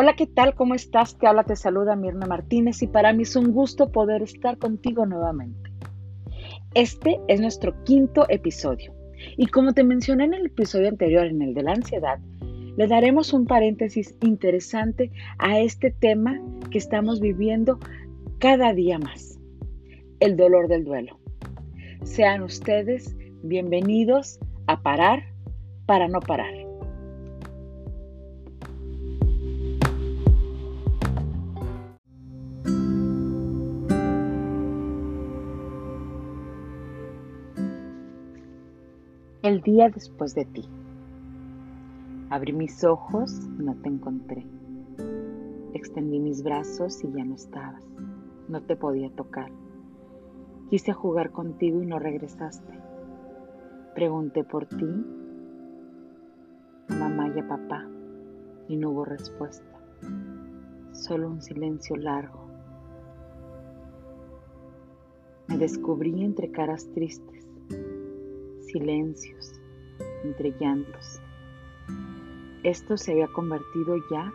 Hola, ¿qué tal? ¿Cómo estás? Te habla, te saluda Mirna Martínez y para mí es un gusto poder estar contigo nuevamente. Este es nuestro quinto episodio y como te mencioné en el episodio anterior, en el de la ansiedad, le daremos un paréntesis interesante a este tema que estamos viviendo cada día más, el dolor del duelo. Sean ustedes bienvenidos a parar para no parar. El día después de ti. Abrí mis ojos y no te encontré. Extendí mis brazos y ya no estabas. No te podía tocar. Quise jugar contigo y no regresaste. Pregunté por ti, mamá y a papá, y no hubo respuesta. Solo un silencio largo. Me descubrí entre caras tristes silencios, entre llantos. Esto se había convertido ya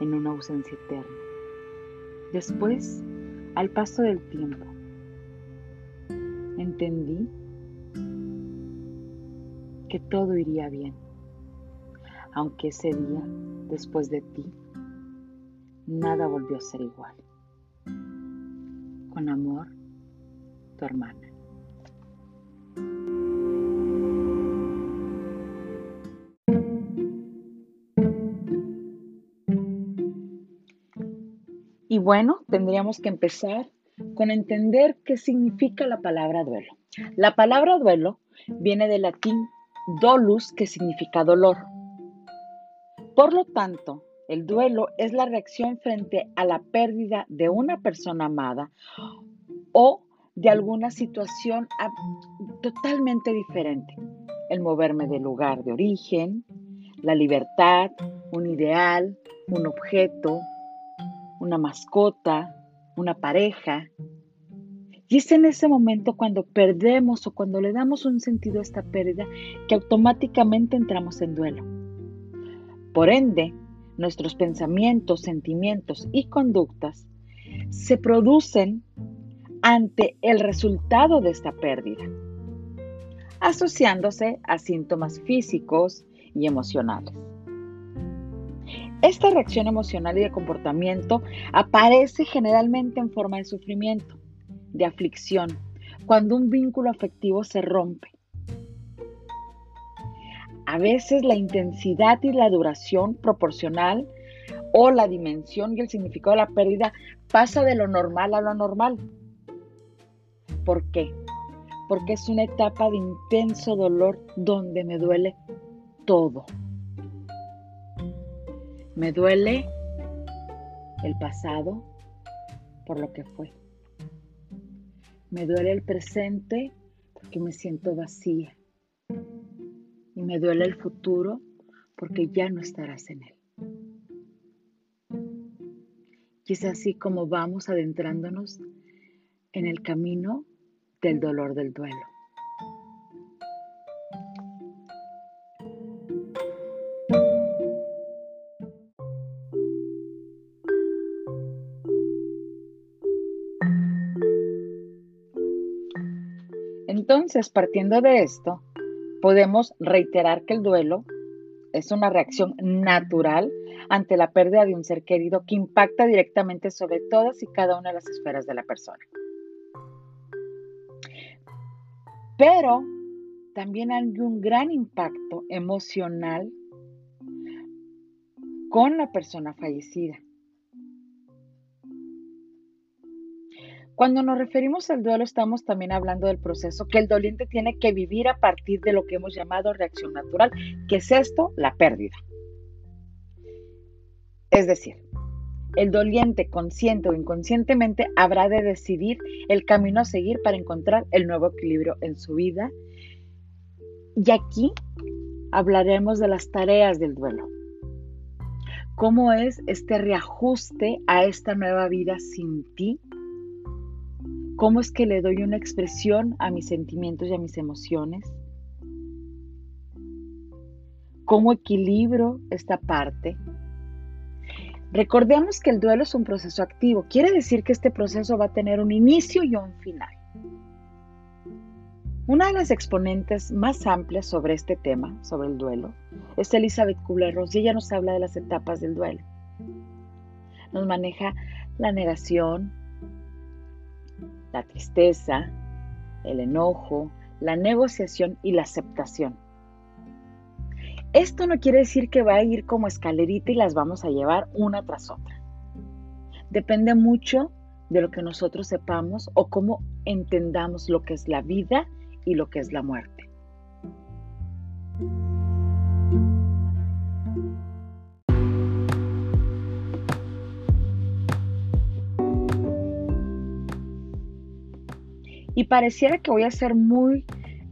en una ausencia eterna. Después, al paso del tiempo, entendí que todo iría bien, aunque ese día, después de ti, nada volvió a ser igual. Con amor, tu hermana. Bueno, tendríamos que empezar con entender qué significa la palabra duelo. La palabra duelo viene del latín dolus, que significa dolor. Por lo tanto, el duelo es la reacción frente a la pérdida de una persona amada o de alguna situación totalmente diferente. El moverme del lugar de origen, la libertad, un ideal, un objeto, una mascota, una pareja. Y es en ese momento cuando perdemos o cuando le damos un sentido a esta pérdida que automáticamente entramos en duelo. Por ende, nuestros pensamientos, sentimientos y conductas se producen ante el resultado de esta pérdida, asociándose a síntomas físicos y emocionales. Esta reacción emocional y de comportamiento aparece generalmente en forma de sufrimiento, de aflicción, cuando un vínculo afectivo se rompe. A veces la intensidad y la duración proporcional o la dimensión y el significado de la pérdida pasa de lo normal a lo anormal. ¿Por qué? Porque es una etapa de intenso dolor donde me duele todo. Me duele el pasado por lo que fue. Me duele el presente porque me siento vacía. Y me duele el futuro porque ya no estarás en él. Y es así como vamos adentrándonos en el camino del dolor del duelo. Entonces, partiendo de esto, podemos reiterar que el duelo es una reacción natural ante la pérdida de un ser querido que impacta directamente sobre todas y cada una de las esferas de la persona. Pero también hay un gran impacto emocional con la persona fallecida. Cuando nos referimos al duelo estamos también hablando del proceso que el doliente tiene que vivir a partir de lo que hemos llamado reacción natural, que es esto, la pérdida. Es decir, el doliente, consciente o inconscientemente, habrá de decidir el camino a seguir para encontrar el nuevo equilibrio en su vida. Y aquí hablaremos de las tareas del duelo. ¿Cómo es este reajuste a esta nueva vida sin ti? ¿Cómo es que le doy una expresión a mis sentimientos y a mis emociones? ¿Cómo equilibro esta parte? Recordemos que el duelo es un proceso activo. Quiere decir que este proceso va a tener un inicio y un final. Una de las exponentes más amplias sobre este tema, sobre el duelo, es Elizabeth Kubler-Ross y ella nos habla de las etapas del duelo. Nos maneja la negación, la tristeza, el enojo, la negociación y la aceptación. Esto no quiere decir que va a ir como escalerita y las vamos a llevar una tras otra. Depende mucho de lo que nosotros sepamos o cómo entendamos lo que es la vida y lo que es la muerte. Y pareciera que voy a ser muy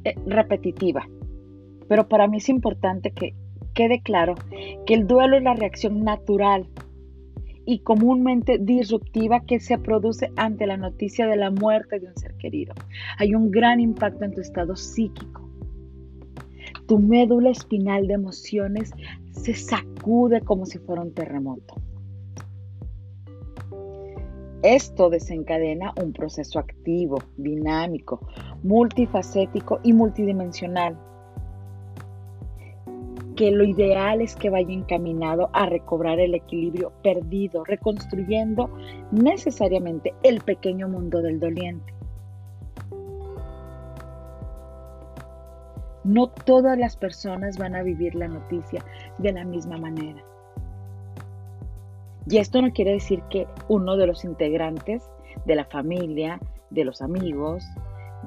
eh, repetitiva, pero para mí es importante que quede claro que el duelo es la reacción natural y comúnmente disruptiva que se produce ante la noticia de la muerte de un ser querido. Hay un gran impacto en tu estado psíquico. Tu médula espinal de emociones se sacude como si fuera un terremoto. Esto desencadena un proceso activo, dinámico, multifacético y multidimensional que lo ideal es que vaya encaminado a recobrar el equilibrio perdido, reconstruyendo necesariamente el pequeño mundo del doliente. No todas las personas van a vivir la noticia de la misma manera. Y esto no quiere decir que uno de los integrantes de la familia, de los amigos,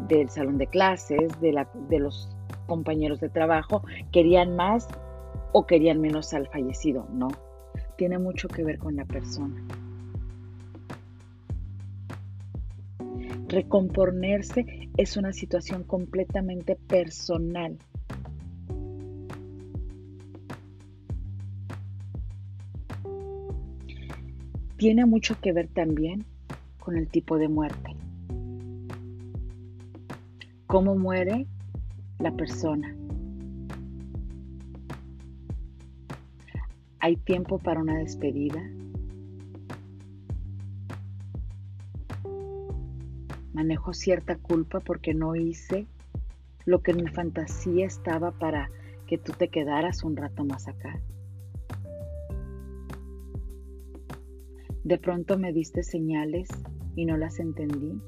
del salón de clases, de, los compañeros de trabajo querían más o querían menos al fallecido. No, tiene mucho que ver con la persona. Recomponerse es una situación completamente personal. Tiene mucho que ver también con el tipo de muerte. Cómo muere la persona. ¿Hay tiempo para una despedida? Manejo cierta culpa porque no hice lo que en mi fantasía estaba para que tú te quedaras un rato más acá. De pronto me diste señales y no las entendí.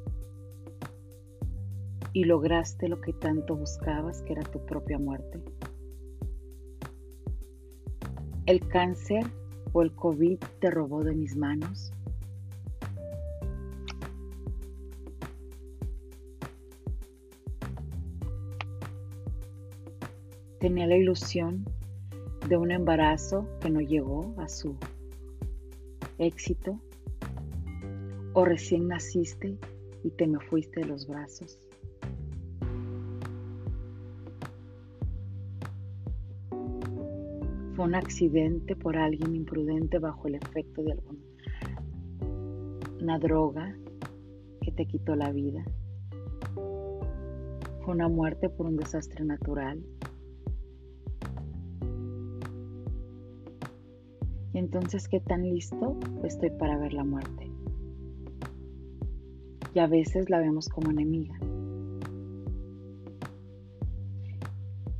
Y lograste lo que tanto buscabas, que era tu propia muerte. ¿El cáncer o el COVID te robó de mis manos? Tenía la ilusión de un embarazo que no llegó a su éxito. O recién naciste y te me fuiste de los brazos. un accidente por alguien imprudente bajo el efecto de alguna droga que te quitó la vida. Fue una muerte por un desastre natural. Entonces, ¿qué tan listo estoy para ver la muerte? Y a veces la vemos como enemiga.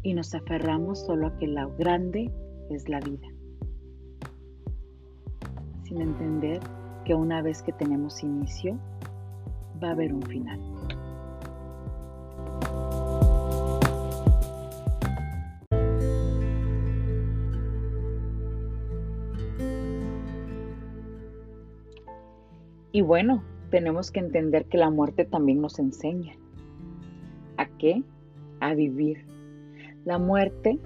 Y nos aferramos solo a que la grande es la vida, sin entender que una vez que tenemos inicio, va a haber un final. Y bueno, tenemos que entender que la muerte también nos enseña. ¿A qué? A vivir. La muerte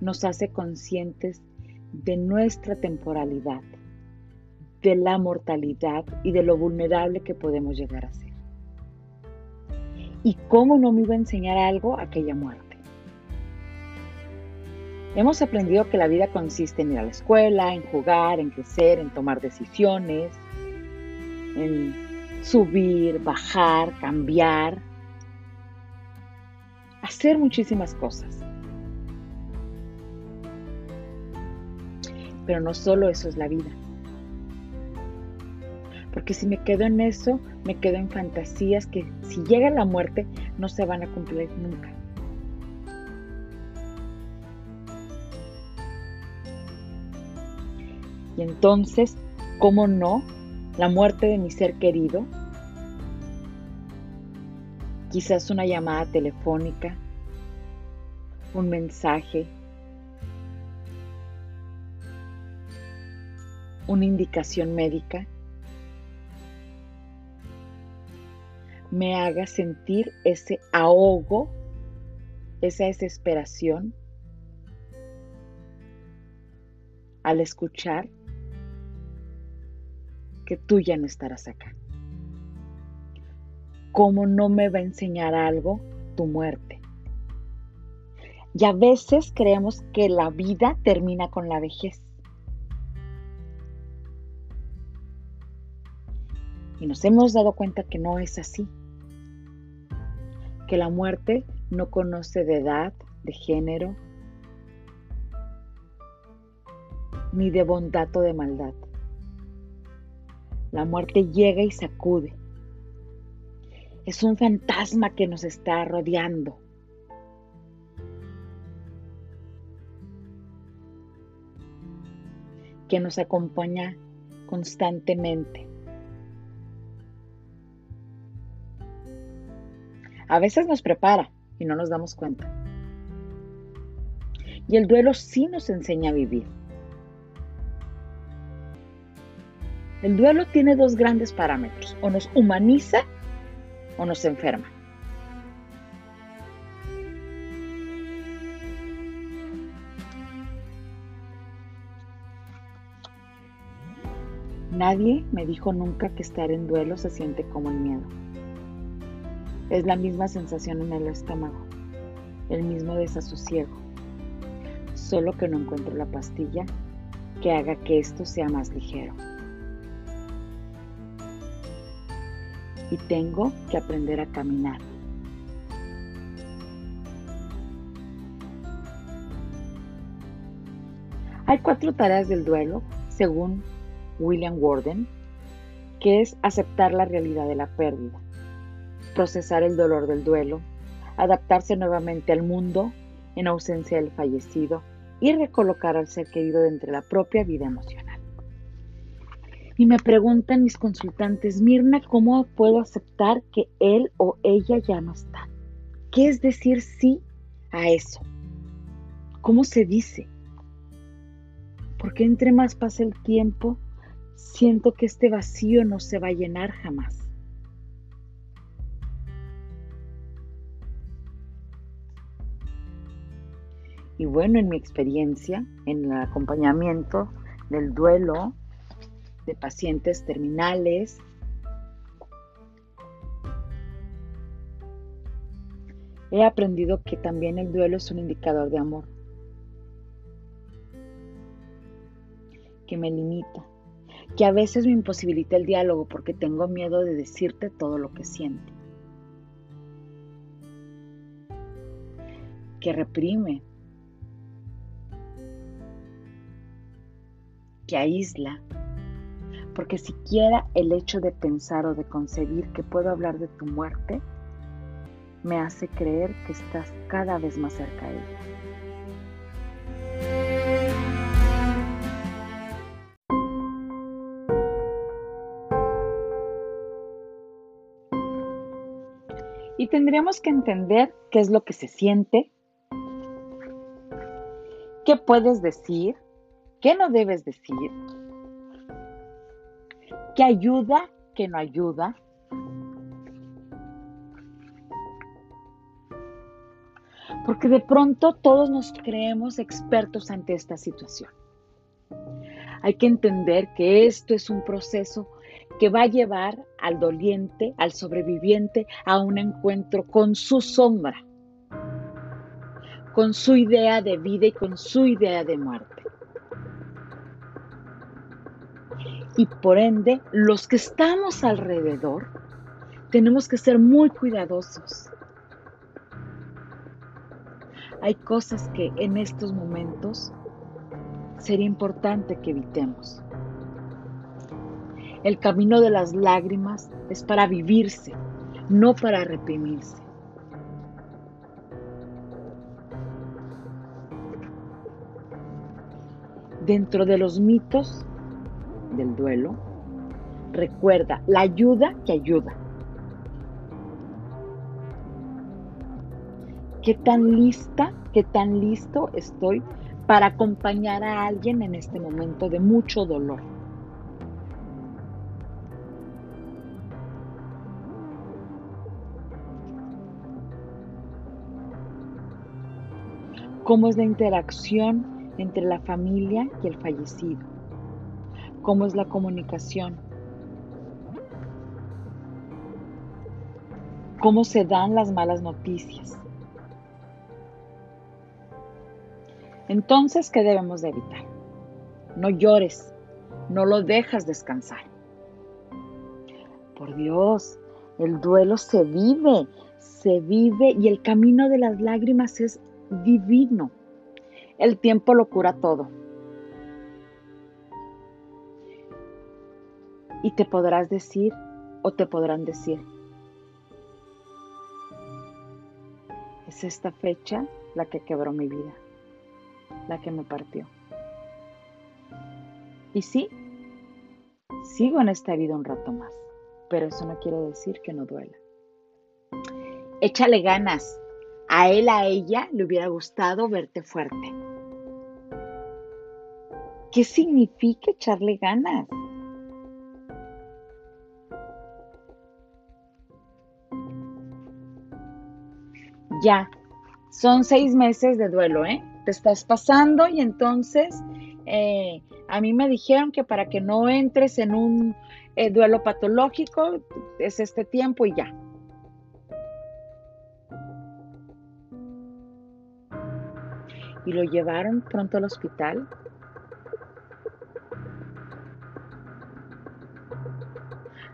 nos hace conscientes de nuestra temporalidad, de la mortalidad y de lo vulnerable que podemos llegar a ser. ¿Y cómo no me iba a enseñar algo aquella muerte? Hemos aprendido que la vida consiste en ir a la escuela, en jugar, en crecer, en tomar decisiones, en subir, bajar, cambiar, hacer muchísimas cosas. Pero no solo eso es la vida. Porque si me quedo en eso, me quedo en fantasías que si llega la muerte no se van a cumplir nunca. Y entonces, ¿cómo no? La muerte de mi ser querido, quizás una llamada telefónica, un mensaje, una indicación médica, me haga sentir ese ahogo, esa desesperación al escuchar que tú ya no estarás acá. ¿Cómo no me va a enseñar algo tu muerte? Y a veces creemos que la vida termina con la vejez. Y nos hemos dado cuenta que no es así. Que la muerte no conoce de edad, de género, ni de bondad o de maldad. La muerte llega y sacude. Es un fantasma que nos está rodeando. que nos acompaña constantemente. A veces nos prepara y no nos damos cuenta. Y el duelo sí nos enseña a vivir. El duelo tiene dos grandes parámetros, o nos humaniza o nos enferma. Nadie me dijo nunca que estar en duelo se siente como el miedo. Es la misma sensación en el estómago, el mismo desasosiego, solo que no encuentro la pastilla que haga que esto sea más ligero. Y tengo que aprender a caminar. Hay cuatro tareas del duelo, según William Warden, que es aceptar la realidad de la pérdida, procesar el dolor del duelo, adaptarse nuevamente al mundo en ausencia del fallecido y recolocar al ser querido entre la propia vida emocional. Y me preguntan mis consultantes, Mirna, ¿cómo puedo aceptar que él o ella ya no está? ¿Qué es decir sí a eso? ¿Cómo se dice? Porque entre más pasa el tiempo, siento que este vacío no se va a llenar jamás. Y bueno, en mi experiencia, en el acompañamiento del duelo, de pacientes terminales. He aprendido que también el duelo es un indicador de amor, que me limita, que a veces me imposibilita el diálogo porque tengo miedo de decirte todo lo que siento, que reprime, que aísla, porque siquiera el hecho de pensar o de concebir que puedo hablar de tu muerte me hace creer que estás cada vez más cerca de ella. Y tendríamos que entender qué es lo que se siente, qué puedes decir, qué no debes decir, ¿Qué ayuda? ¿Qué no ayuda? Porque de pronto todos nos creemos expertos ante esta situación. Hay que entender que esto es un proceso que va a llevar al doliente, al sobreviviente, a un encuentro con su sombra, con su idea de vida y con su idea de muerte. Y por ende los que estamos alrededor tenemos que ser muy cuidadosos. Hay cosas que en estos momentos sería importante que evitemos. El camino de las lágrimas es para vivirse, no para reprimirse. Dentro de los mitos del duelo, recuerda la ayuda que ayuda. ¿Qué tan lista, qué tan listo estoy para acompañar a alguien en este momento de mucho dolor? ¿Cómo es la interacción entre la familia y el fallecido? ¿Cómo es la comunicación? ¿Cómo se dan las malas noticias? Entonces, ¿qué debemos de evitar? No llores, no lo dejas descansar. Por Dios, el duelo se vive, se vive y el camino de las lágrimas es divino. El tiempo lo cura todo. Y te podrás decir o te podrán decir, es esta fecha la que quebró mi vida la que me partió. Y sí, sigo en esta vida un rato más, pero eso no quiere decir que no duela. Échale ganas. A él, a ella le hubiera gustado verte fuerte. ¿Qué significa echarle ganas? Ya, son seis meses de duelo, ¿eh? te estás pasando y entonces eh, a mí me dijeron que para que no entres en un eh, duelo patológico es este tiempo y ya. Y lo llevaron pronto al hospital.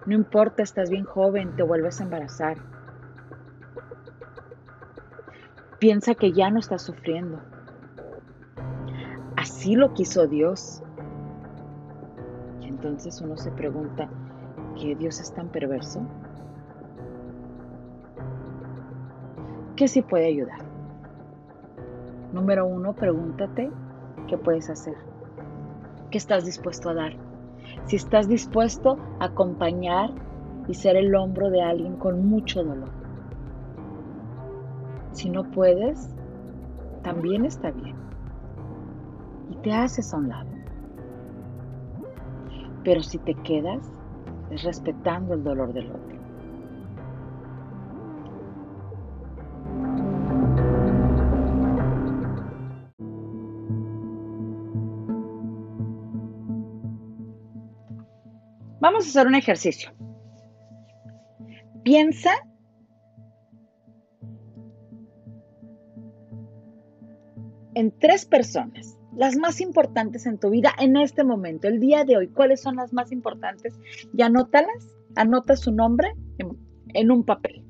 No importa, estás bien joven, te vuelves a embarazar. Piensa que ya no estás sufriendo. Así lo quiso Dios. Y entonces uno se pregunta, ¿qué Dios es tan perverso? ¿Qué sí puede ayudar? Número uno, pregúntate qué puedes hacer. ¿Qué estás dispuesto a dar? Si estás dispuesto a acompañar y ser el hombro de alguien con mucho dolor. Si no puedes, también está bien y te haces a un lado. Pero si te quedas, es respetando el dolor del otro. Vamos a hacer un ejercicio. Piensa en tres personas las más importantes en tu vida en este momento, el día de hoy. ¿Cuáles son las más importantes? Y anótalas, anota su nombre en, un papel.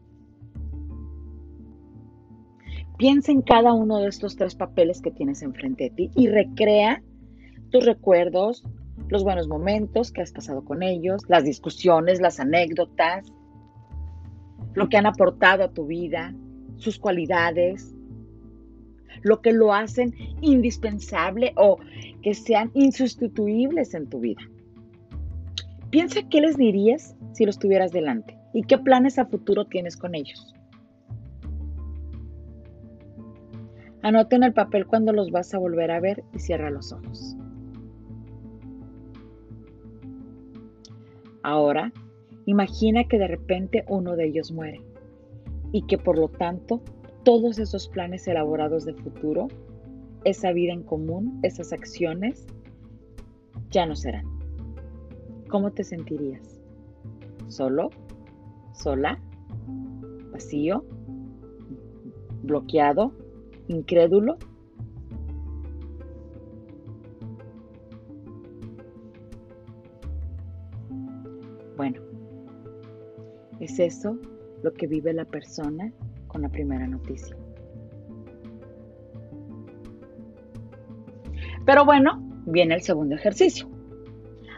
Piensa en cada uno de estos tres papeles que tienes enfrente de ti y recrea tus recuerdos, los buenos momentos que has pasado con ellos, las discusiones, las anécdotas, lo que han aportado a tu vida, sus cualidades, lo que lo hacen indispensable o que sean insustituibles en tu vida. Piensa qué les dirías si los tuvieras delante y qué planes a futuro tienes con ellos. Anota en el papel cuando los vas a volver a ver y cierra los ojos. Ahora, imagina que de repente uno de ellos muere y que por lo tanto todos esos planes elaborados de futuro, esa vida en común, esas acciones, ya no serán. ¿Cómo te sentirías? ¿Solo? ¿Sola? ¿Vacío? ¿Bloqueado? ¿Incrédulo? Bueno, es eso lo que vive la persona con la primera noticia. Pero bueno, viene el segundo ejercicio.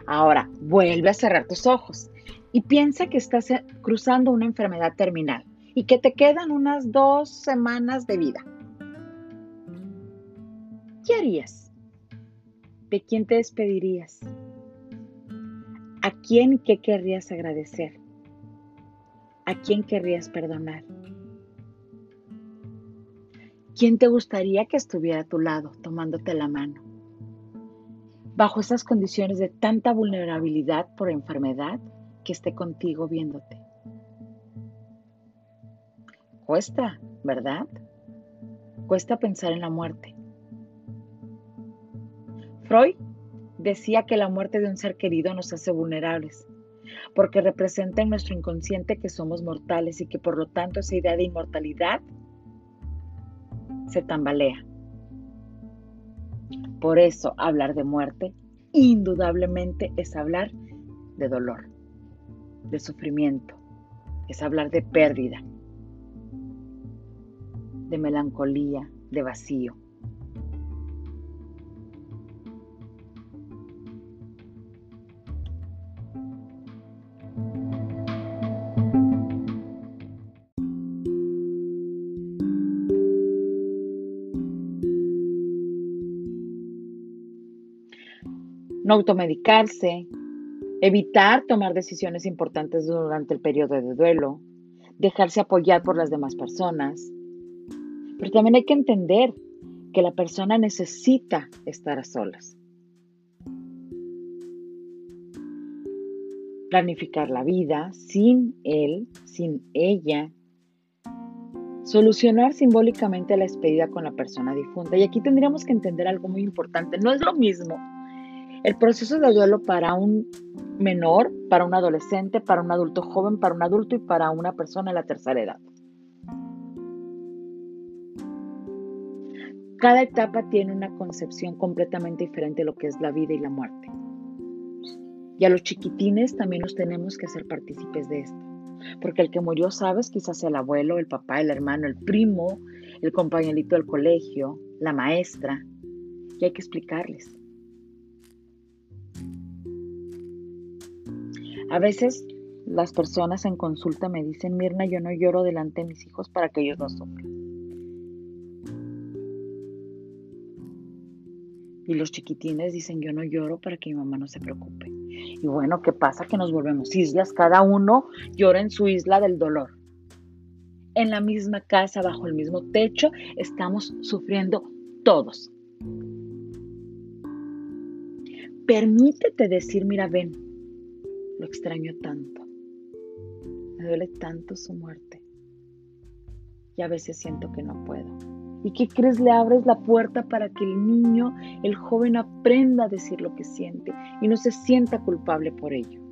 Ahora, vuelve a cerrar tus ojos y piensa que estás cruzando una enfermedad terminal y que te quedan unas dos semanas de vida. ¿Qué harías? ¿De quién te despedirías? ¿A quién qué querrías agradecer? ¿A quién querrías perdonar? ¿Quién te gustaría que estuviera a tu lado tomándote la mano? Bajo esas condiciones de tanta vulnerabilidad por enfermedad, que esté contigo viéndote. Cuesta, ¿verdad? Cuesta pensar en la muerte. Freud decía que la muerte de un ser querido nos hace vulnerables, porque representa en nuestro inconsciente que somos mortales y que por lo tanto esa idea de inmortalidad se tambalea. Por eso hablar de muerte indudablemente es hablar de dolor, de sufrimiento, es hablar de pérdida, de melancolía, de vacío. No automedicarse, evitar tomar decisiones importantes durante el periodo de duelo, dejarse apoyar por las demás personas. Pero también hay que entender que la persona necesita estar a solas. Planificar la vida sin él, sin ella. Solucionar simbólicamente la despedida con la persona difunta. Y aquí tendríamos que entender algo muy importante. No es lo mismo el proceso de duelo para un menor, para un adolescente, para un adulto joven, para un adulto y para una persona en la tercera edad. Cada etapa tiene una concepción completamente diferente de lo que es la vida y la muerte. Y a los chiquitines también nos tenemos que hacer partícipes de esto. Porque el que murió, sabes, quizás el abuelo, el papá, el hermano, el primo, el compañerito del colegio, la maestra. Y hay que explicarles. A veces las personas en consulta me dicen, Mirna, yo no lloro delante de mis hijos para que ellos no sufran. Y los chiquitines dicen, yo no lloro para que mi mamá no se preocupe. Y bueno, ¿qué pasa? Que nos volvemos islas, cada uno llora en su isla del dolor. En la misma casa, bajo el mismo techo, estamos sufriendo todos. Permítete decir, mira, ven, lo extraño tanto. Me duele tanto su muerte. Y a veces siento que no puedo. ¿Y qué crees? Le abres la puerta para que el niño, el joven, aprenda a decir lo que siente y no se sienta culpable por ello.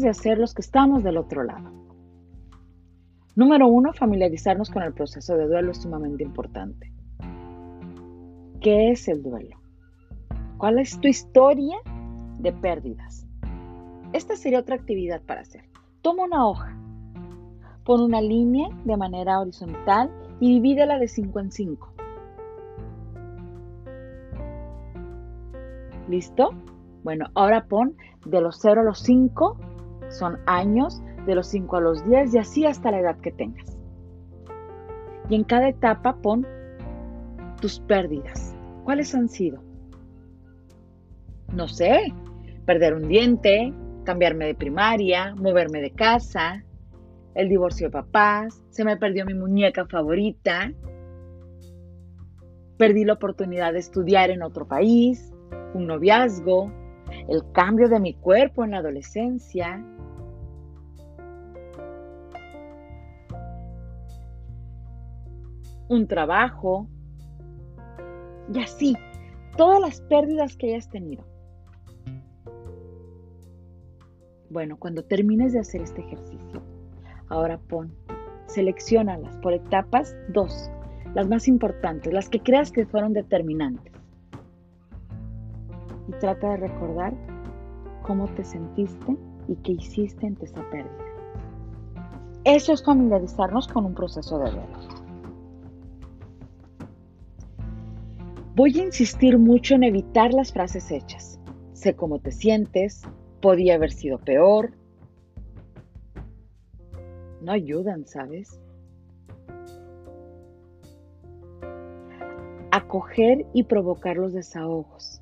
De hacer los que estamos del otro lado? Número uno, familiarizarnos con el proceso de duelo es sumamente importante. ¿Qué es el duelo? ¿Cuál es tu historia de pérdidas? Esta sería otra actividad para hacer. Toma una hoja, pon una línea de manera horizontal y divídela de 5 en 5. ¿Listo? Bueno, ahora pon de los 0 a los 5, son años, de los 5 a los 10 y así hasta la edad que tengas. Y en cada etapa pon tus pérdidas. ¿Cuáles han sido? No sé, perder un diente, cambiarme de primaria, moverme de casa, el divorcio de papás, se me perdió mi muñeca favorita, perdí la oportunidad de estudiar en otro país, un noviazgo, el cambio de mi cuerpo en la adolescencia. Un trabajo. Y así, todas las pérdidas que hayas tenido. Bueno, cuando termines de hacer este ejercicio, ahora pon seleccionalas por etapas, dos, las más importantes, las que creas que fueron determinantes. Y trata de recordar cómo te sentiste y qué hiciste ante esa pérdida. Eso es familiarizarnos con un proceso de duelo. Voy a insistir mucho en evitar las frases hechas. Sé cómo te sientes, podía haber sido peor. No ayudan, ¿sabes? Acoger y provocar los desahogos.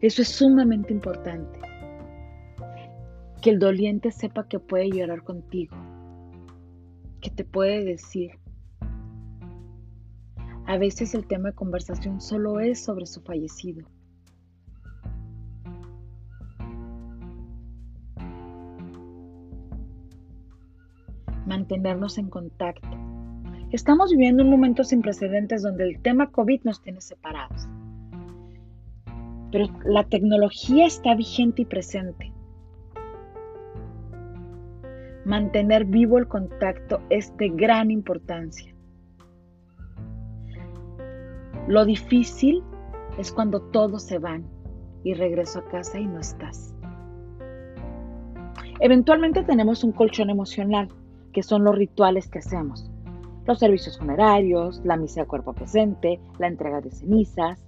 Eso es sumamente importante. Que el doliente sepa que puede llorar contigo, que te puede decir, a veces el tema de conversación solo es sobre su fallecido. Mantenernos en contacto. Estamos viviendo un momento sin precedentes donde el tema COVID nos tiene separados. Pero la tecnología está vigente y presente. Mantener vivo el contacto es de gran importancia. Lo difícil es cuando todos se van y regreso a casa y no estás. Eventualmente tenemos un colchón emocional, que son los rituales que hacemos. Los servicios funerarios, la misa de cuerpo presente, la entrega de cenizas,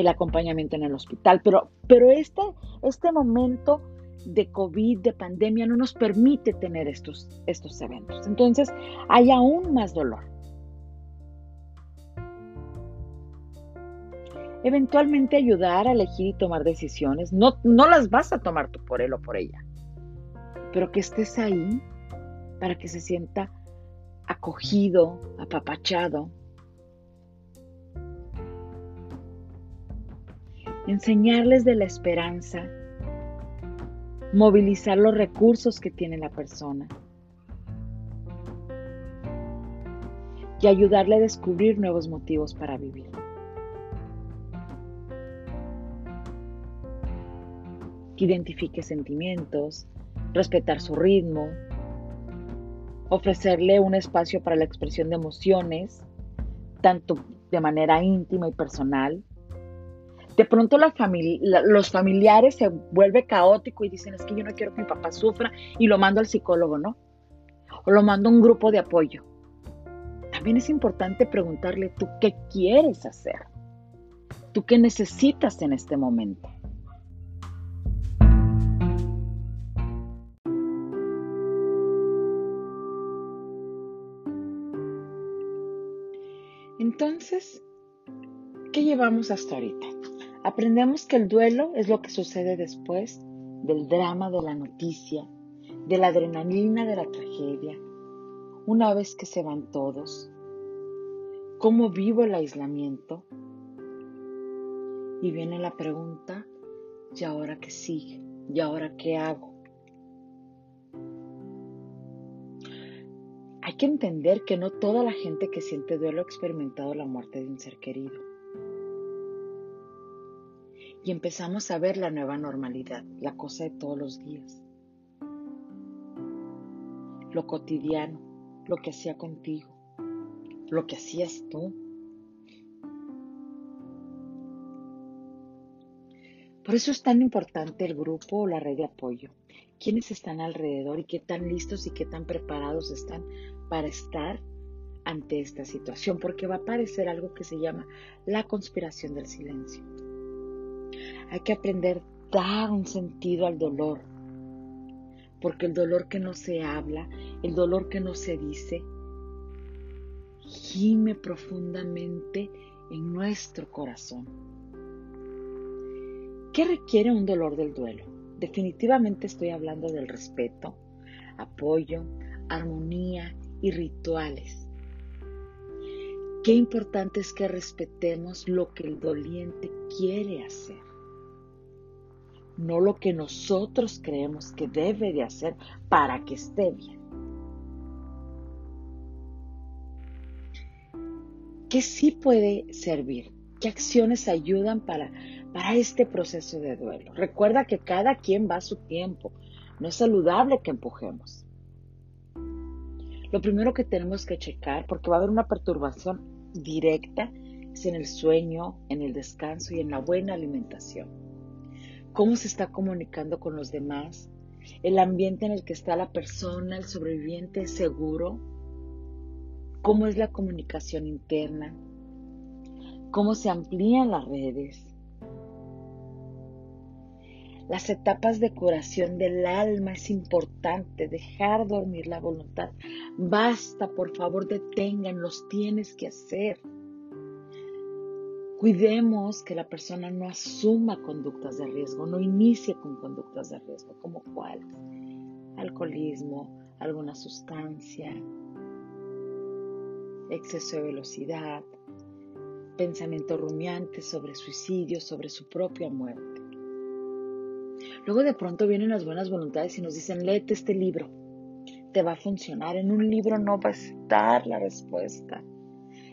el acompañamiento en el hospital. Pero, pero este, este momento de COVID, de pandemia, no nos permite tener estos, estos eventos. Entonces hay aún más dolor. eventualmente ayudar a elegir y tomar decisiones. No, no las vas a tomar tú por él o por ella, pero que estés ahí para que se sienta acogido, apapachado. Enseñarles de la esperanza, movilizar los recursos que tiene la persona y ayudarle a descubrir nuevos motivos para vivir. que identifique sentimientos, respetar su ritmo, ofrecerle un espacio para la expresión de emociones, tanto de manera íntima y personal. De pronto los familiares se vuelve caótico y dicen, es que yo no quiero que mi papá sufra y lo mando al psicólogo, ¿no? O lo mando a un grupo de apoyo. También es importante preguntarle, ¿tú qué quieres hacer? ¿Tú qué necesitas en este momento? Entonces, ¿qué llevamos hasta ahorita? Aprendemos que el duelo es lo que sucede después del drama de la noticia, de la adrenalina de la tragedia, una vez que se van todos. ¿Cómo vivo el aislamiento? Y viene la pregunta, ¿y ahora qué sigue? ¿Y ahora qué hago? Hay que entender que no toda la gente que siente duelo ha experimentado la muerte de un ser querido. Y empezamos a ver la nueva normalidad, la cosa de todos los días. Lo cotidiano, lo que hacía contigo, lo que hacías tú. Por eso es tan importante el grupo o la red de apoyo. ¿Quiénes están alrededor y qué tan listos y qué tan preparados están para estar ante esta situación, porque va a aparecer algo que se llama la conspiración del silencio. Hay que aprender a dar un sentido al dolor, porque el dolor que no se habla, el dolor que no se dice, gime profundamente en nuestro corazón. ¿Qué requiere un dolor del duelo? Definitivamente estoy hablando del respeto, apoyo, armonía y rituales. Qué importante es que respetemos lo que el doliente quiere hacer, no lo que nosotros creemos que debe de hacer para que esté bien. ¿Qué sí puede servir? ¿Qué acciones ayudan para, para este proceso de duelo? Recuerda que cada quien va a su tiempo. No es saludable que empujemos. Lo primero que tenemos que checar, porque va a haber una perturbación directa, es en el sueño, en el descanso y en la buena alimentación. Cómo se está comunicando con los demás, el ambiente en el que está la persona, el sobreviviente seguro, cómo es la comunicación interna, cómo se amplían las redes, las etapas de curación del alma es importante, dejar dormir la voluntad. Basta, por favor, detengan, los tienes que hacer. Cuidemos que la persona no asuma conductas de riesgo, no inicie con conductas de riesgo, como cuáles. Alcoholismo, alguna sustancia, exceso de velocidad, pensamiento rumiante sobre suicidio, sobre su propia muerte. Luego de pronto vienen las buenas voluntades y nos dicen, léete este libro, te va a funcionar. En un libro no va a estar la respuesta.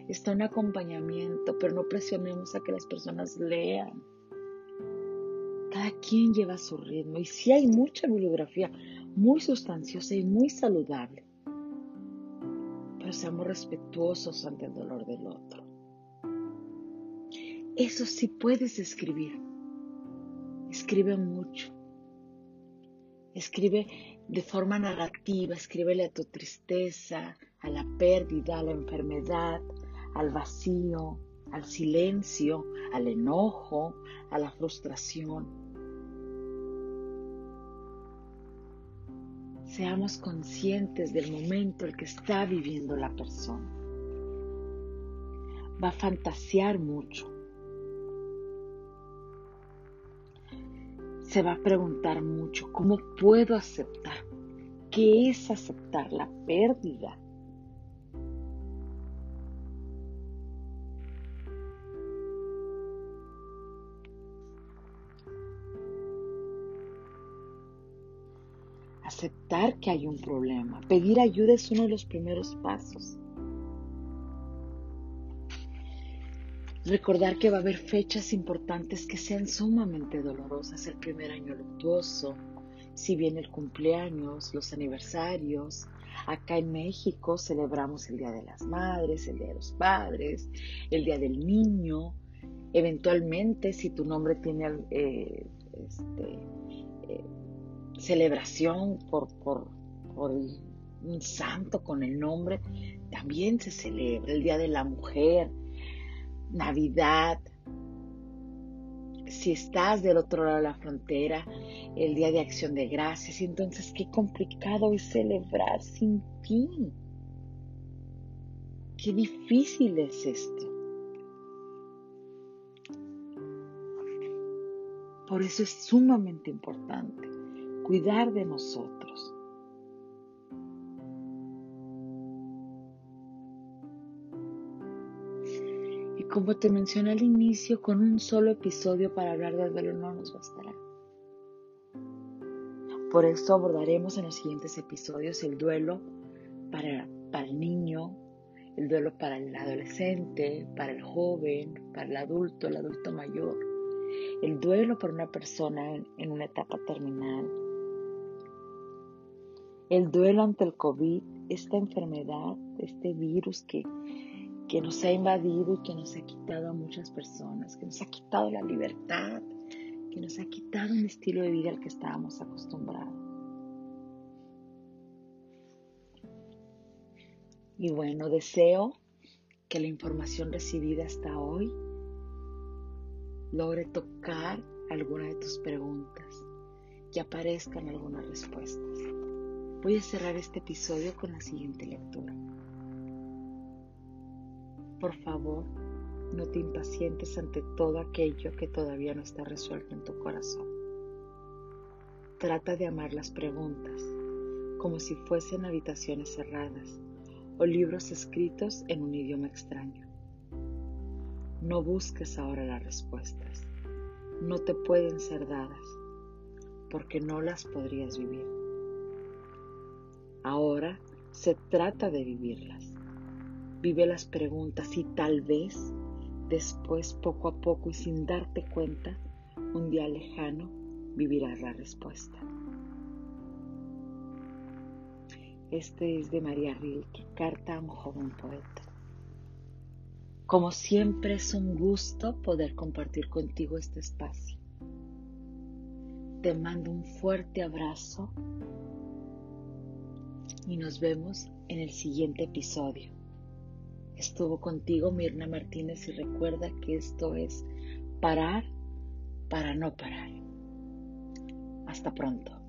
Está un acompañamiento, pero no presionemos a que las personas lean. Cada quien lleva su ritmo y sí hay mucha bibliografía muy sustanciosa y muy saludable. Pero seamos respetuosos ante el dolor del otro. Eso sí puedes escribir. Escribe mucho. Escribe de forma narrativa, escríbele a tu tristeza, a la pérdida, a la enfermedad, al vacío, al silencio, al enojo, a la frustración. Seamos conscientes del momento el que está viviendo la persona. Va a fantasear mucho. se va a preguntar mucho, ¿cómo puedo aceptar? ¿Qué es aceptar la pérdida? Aceptar que hay un problema. Pedir ayuda es uno de los primeros pasos. Recordar que va a haber fechas importantes que sean sumamente dolorosas, el primer año luctuoso, si viene el cumpleaños, los aniversarios. Acá en México celebramos el Día de las Madres, el Día de los Padres, el Día del Niño. Eventualmente, si tu nombre tiene eh, este, eh, celebración por, por, por un santo con el nombre, también se celebra el Día de la Mujer Navidad, si estás del otro lado de la frontera, el Día de Acción de Gracias, entonces qué complicado es celebrar sin ti. Qué difícil es esto. Por eso es sumamente importante cuidar de nosotros. como te mencioné al inicio, con un solo episodio para hablar del duelo no nos bastará. Por eso abordaremos en los siguientes episodios el duelo para, para el niño, el duelo para el adolescente, para el joven, para el adulto, el adulto mayor, el duelo para una persona en una etapa terminal, el duelo ante el COVID, esta enfermedad, este virus que que nos ha invadido y que nos ha quitado a muchas personas, que nos ha quitado la libertad, que nos ha quitado un estilo de vida al que estábamos acostumbrados. Y bueno, deseo que la información recibida hasta hoy logre tocar alguna de tus preguntas y aparezcan algunas respuestas. Voy a cerrar este episodio con la siguiente lectura. Por favor, no te impacientes ante todo aquello que todavía no está resuelto en tu corazón. Trata de amar las preguntas como si fuesen habitaciones cerradas o libros escritos en un idioma extraño. No busques ahora las respuestas. No te pueden ser dadas porque no las podrías vivir. Ahora se trata de vivirlas. Vive las preguntas y tal vez después, poco a poco y sin darte cuenta, un día lejano vivirás la respuesta. Este es de María Rilke, Carta a un joven poeta. Como siempre es un gusto poder compartir contigo este espacio. Te mando un fuerte abrazo y nos vemos en el siguiente episodio. Estuvo contigo Mirna Martínez y recuerda que esto es parar para no parar. Hasta pronto.